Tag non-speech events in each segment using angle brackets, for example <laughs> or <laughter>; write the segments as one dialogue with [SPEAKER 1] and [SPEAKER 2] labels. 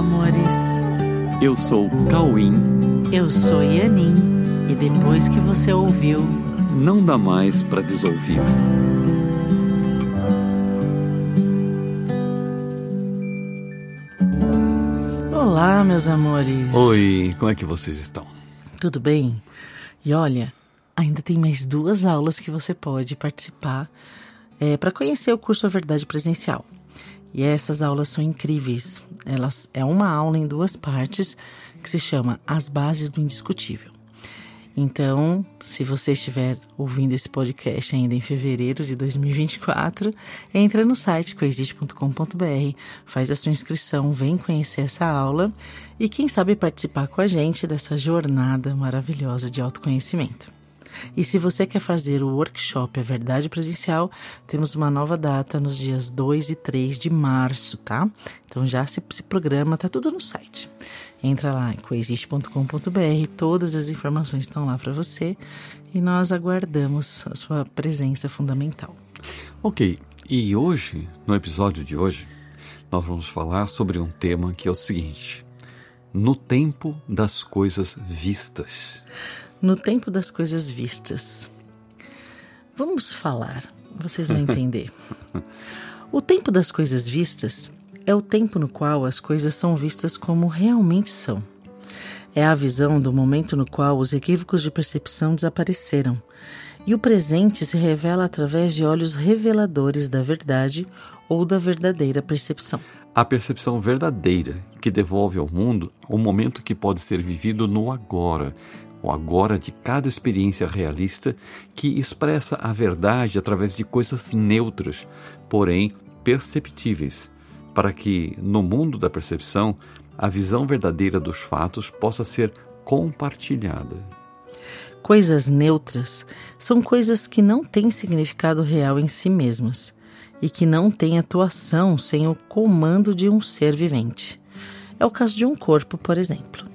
[SPEAKER 1] amores.
[SPEAKER 2] Eu sou Cauim.
[SPEAKER 1] Eu sou Yanin. E depois que você ouviu,
[SPEAKER 2] não dá mais para desouvir.
[SPEAKER 1] Olá, meus amores.
[SPEAKER 2] Oi, como é que vocês estão?
[SPEAKER 1] Tudo bem? E olha, ainda tem mais duas aulas que você pode participar é, para conhecer o curso A Verdade Presencial. E essas aulas são incríveis. Elas é uma aula em duas partes que se chama As Bases do Indiscutível. Então, se você estiver ouvindo esse podcast ainda em fevereiro de 2024, entra no site coexiste.com.br, faz a sua inscrição, vem conhecer essa aula e quem sabe participar com a gente dessa jornada maravilhosa de autoconhecimento. E se você quer fazer o workshop A Verdade Presencial, temos uma nova data nos dias 2 e 3 de março, tá? Então já se, se programa, tá tudo no site. Entra lá em coexiste.com.br, todas as informações estão lá para você e nós aguardamos a sua presença fundamental.
[SPEAKER 2] Ok, e hoje, no episódio de hoje, nós vamos falar sobre um tema que é o seguinte: no tempo das coisas vistas
[SPEAKER 1] no tempo das coisas vistas. Vamos falar, vocês vão <laughs> entender. o tempo das coisas vistas é o tempo no qual as coisas são vistas como realmente são. É a visão do momento no qual os equívocos de percepção desapareceram e o presente se revela através de olhos reveladores da verdade ou da verdadeira percepção.
[SPEAKER 2] A percepção verdadeira que devolve ao mundo o momento que pode ser vivido no agora, o agora de cada experiência realista que expressa a verdade através de coisas neutras, porém perceptíveis, para que, no mundo da percepção, a visão verdadeira dos fatos possa ser compartilhada.
[SPEAKER 1] Coisas neutras são coisas que não têm significado real em si mesmas e que não têm atuação sem o comando de um ser vivente. É o caso de um corpo, por exemplo.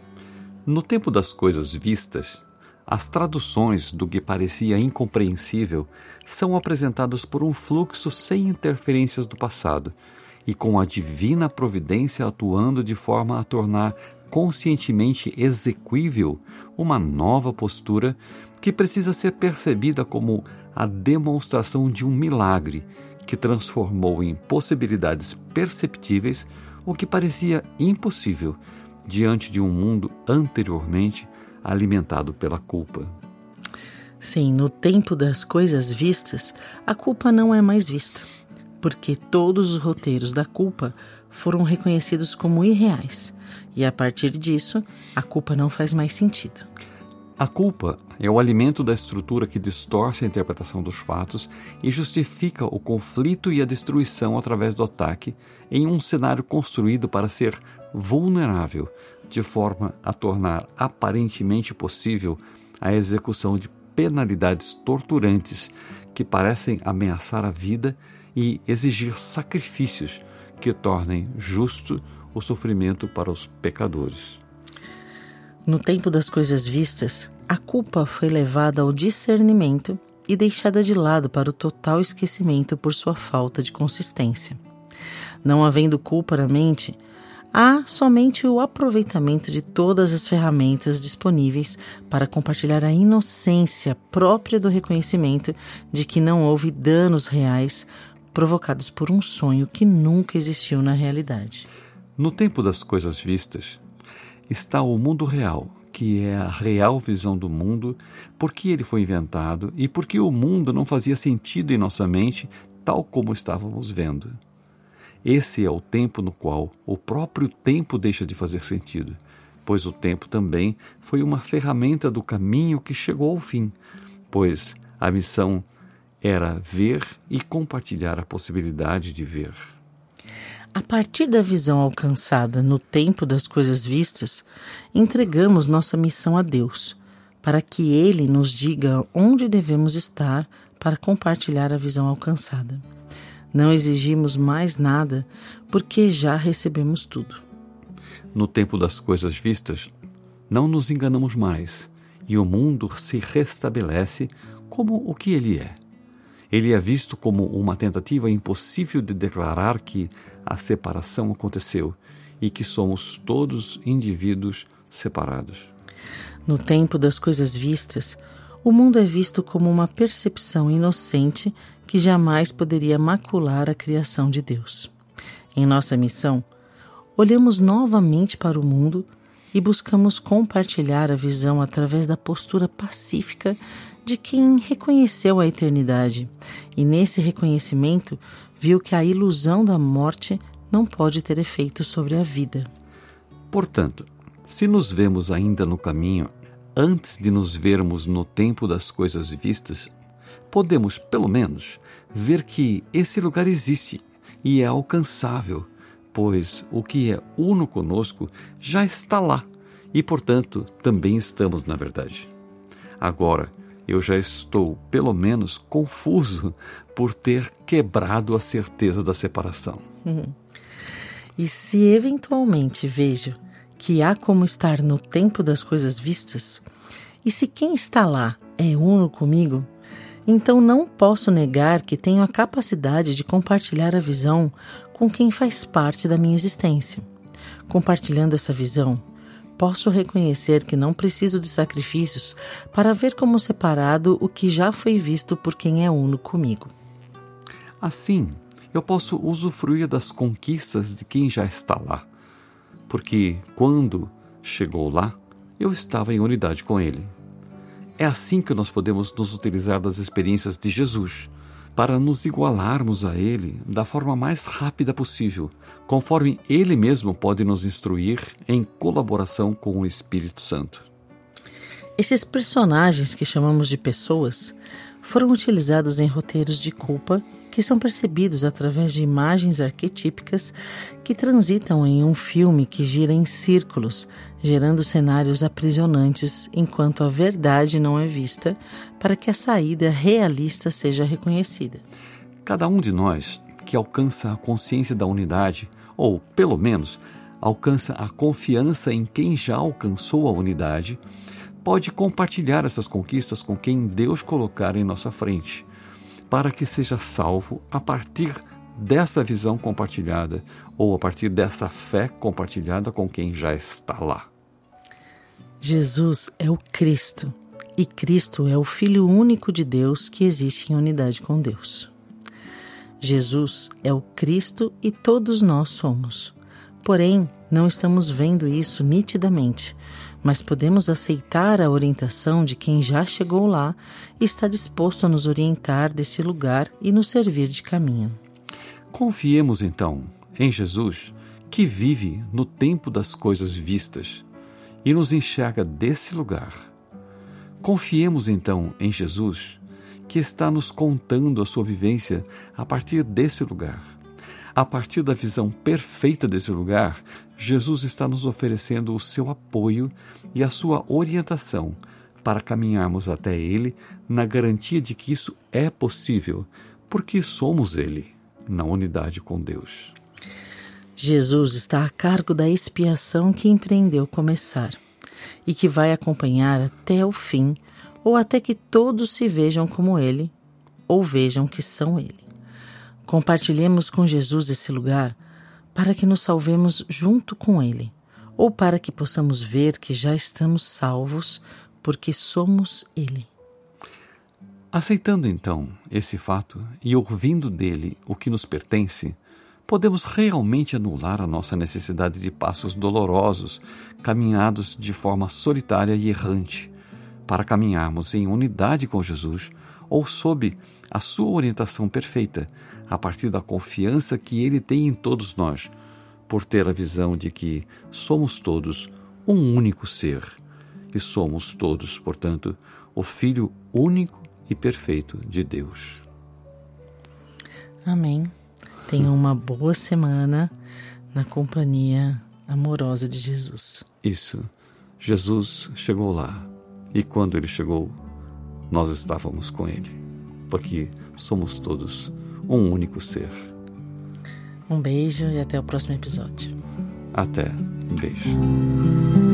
[SPEAKER 2] No tempo das coisas vistas, as traduções do que parecia incompreensível são apresentadas por um fluxo sem interferências do passado e com a divina providência atuando de forma a tornar conscientemente exequível uma nova postura que precisa ser percebida como a demonstração de um milagre que transformou em possibilidades perceptíveis o que parecia impossível diante de um mundo anteriormente alimentado pela culpa.
[SPEAKER 1] Sim, no tempo das coisas vistas, a culpa não é mais vista, porque todos os roteiros da culpa foram reconhecidos como irreais, e a partir disso, a culpa não faz mais sentido.
[SPEAKER 2] A culpa é o alimento da estrutura que distorce a interpretação dos fatos e justifica o conflito e a destruição através do ataque em um cenário construído para ser vulnerável, de forma a tornar aparentemente possível a execução de penalidades torturantes que parecem ameaçar a vida e exigir sacrifícios que tornem justo o sofrimento para os pecadores.
[SPEAKER 1] No tempo das coisas vistas, a culpa foi levada ao discernimento e deixada de lado para o total esquecimento por sua falta de consistência. Não havendo culpa na mente, há somente o aproveitamento de todas as ferramentas disponíveis para compartilhar a inocência própria do reconhecimento de que não houve danos reais provocados por um sonho que nunca existiu na realidade.
[SPEAKER 2] No tempo das coisas vistas, está o mundo real, que é a real visão do mundo, por que ele foi inventado e por que o mundo não fazia sentido em nossa mente tal como estávamos vendo. Esse é o tempo no qual o próprio tempo deixa de fazer sentido, pois o tempo também foi uma ferramenta do caminho que chegou ao fim, pois a missão era ver e compartilhar a possibilidade de ver.
[SPEAKER 1] A partir da visão alcançada no tempo das coisas vistas, entregamos nossa missão a Deus, para que Ele nos diga onde devemos estar para compartilhar a visão alcançada. Não exigimos mais nada, porque já recebemos tudo.
[SPEAKER 2] No tempo das coisas vistas, não nos enganamos mais, e o mundo se restabelece como o que ele é ele é visto como uma tentativa impossível de declarar que a separação aconteceu e que somos todos indivíduos separados.
[SPEAKER 1] No tempo das coisas vistas, o mundo é visto como uma percepção inocente que jamais poderia macular a criação de Deus. Em nossa missão, olhamos novamente para o mundo e buscamos compartilhar a visão através da postura pacífica de quem reconheceu a eternidade e, nesse reconhecimento, viu que a ilusão da morte não pode ter efeito sobre a vida.
[SPEAKER 2] Portanto, se nos vemos ainda no caminho, antes de nos vermos no tempo das coisas vistas, podemos, pelo menos, ver que esse lugar existe e é alcançável, pois o que é uno conosco já está lá e, portanto, também estamos na verdade. Agora, eu já estou, pelo menos, confuso por ter quebrado a certeza da separação.
[SPEAKER 1] Uhum. E se eventualmente vejo que há como estar no tempo das coisas vistas, e se quem está lá é uno comigo, então não posso negar que tenho a capacidade de compartilhar a visão com quem faz parte da minha existência. Compartilhando essa visão, posso reconhecer que não preciso de sacrifícios para ver como separado o que já foi visto por quem é uno comigo.
[SPEAKER 2] Assim, eu posso usufruir das conquistas de quem já está lá, porque quando chegou lá, eu estava em unidade com ele. É assim que nós podemos nos utilizar das experiências de Jesus para nos igualarmos a Ele da forma mais rápida possível, conforme Ele mesmo pode nos instruir em colaboração com o Espírito Santo.
[SPEAKER 1] Esses personagens que chamamos de pessoas foram utilizados em roteiros de culpa que são percebidos através de imagens arquetípicas que transitam em um filme que gira em círculos, gerando cenários aprisionantes enquanto a verdade não é vista, para que a saída realista seja reconhecida.
[SPEAKER 2] Cada um de nós que alcança a consciência da unidade, ou pelo menos alcança a confiança em quem já alcançou a unidade, pode compartilhar essas conquistas com quem Deus colocar em nossa frente para que seja salvo a partir dessa visão compartilhada ou a partir dessa fé compartilhada com quem já está lá.
[SPEAKER 1] Jesus é o Cristo e Cristo é o Filho único de Deus que existe em unidade com Deus. Jesus é o Cristo e todos nós somos. Porém, não estamos vendo isso nitidamente, mas podemos aceitar a orientação de quem já chegou lá e está disposto a nos orientar desse lugar e nos servir de caminho.
[SPEAKER 2] Confiemos então em Jesus, que vive no tempo das coisas vistas e nos enxerga desse lugar. Confiemos então em Jesus, que está nos contando a sua vivência a partir desse lugar. A partir da visão perfeita desse lugar, Jesus está nos oferecendo o seu apoio e a sua orientação para caminharmos até Ele na garantia de que isso é possível, porque somos Ele, na unidade com Deus.
[SPEAKER 1] Jesus está a cargo da expiação que empreendeu começar e que vai acompanhar até o fim, ou até que todos se vejam como Ele, ou vejam que são Ele. Compartilhemos com Jesus esse lugar para que nos salvemos junto com Ele, ou para que possamos ver que já estamos salvos porque somos Ele.
[SPEAKER 2] Aceitando então esse fato e ouvindo dele o que nos pertence, podemos realmente anular a nossa necessidade de passos dolorosos, caminhados de forma solitária e errante, para caminharmos em unidade com Jesus ou sob a sua orientação perfeita, a partir da confiança que ele tem em todos nós, por ter a visão de que somos todos um único ser e somos todos, portanto, o Filho único e perfeito de Deus.
[SPEAKER 1] Amém. Tenha uma boa semana na companhia amorosa de Jesus.
[SPEAKER 2] Isso. Jesus chegou lá e quando ele chegou, nós estávamos com ele porque somos todos um único ser.
[SPEAKER 1] Um beijo e até o próximo episódio.
[SPEAKER 2] Até. Um beijo.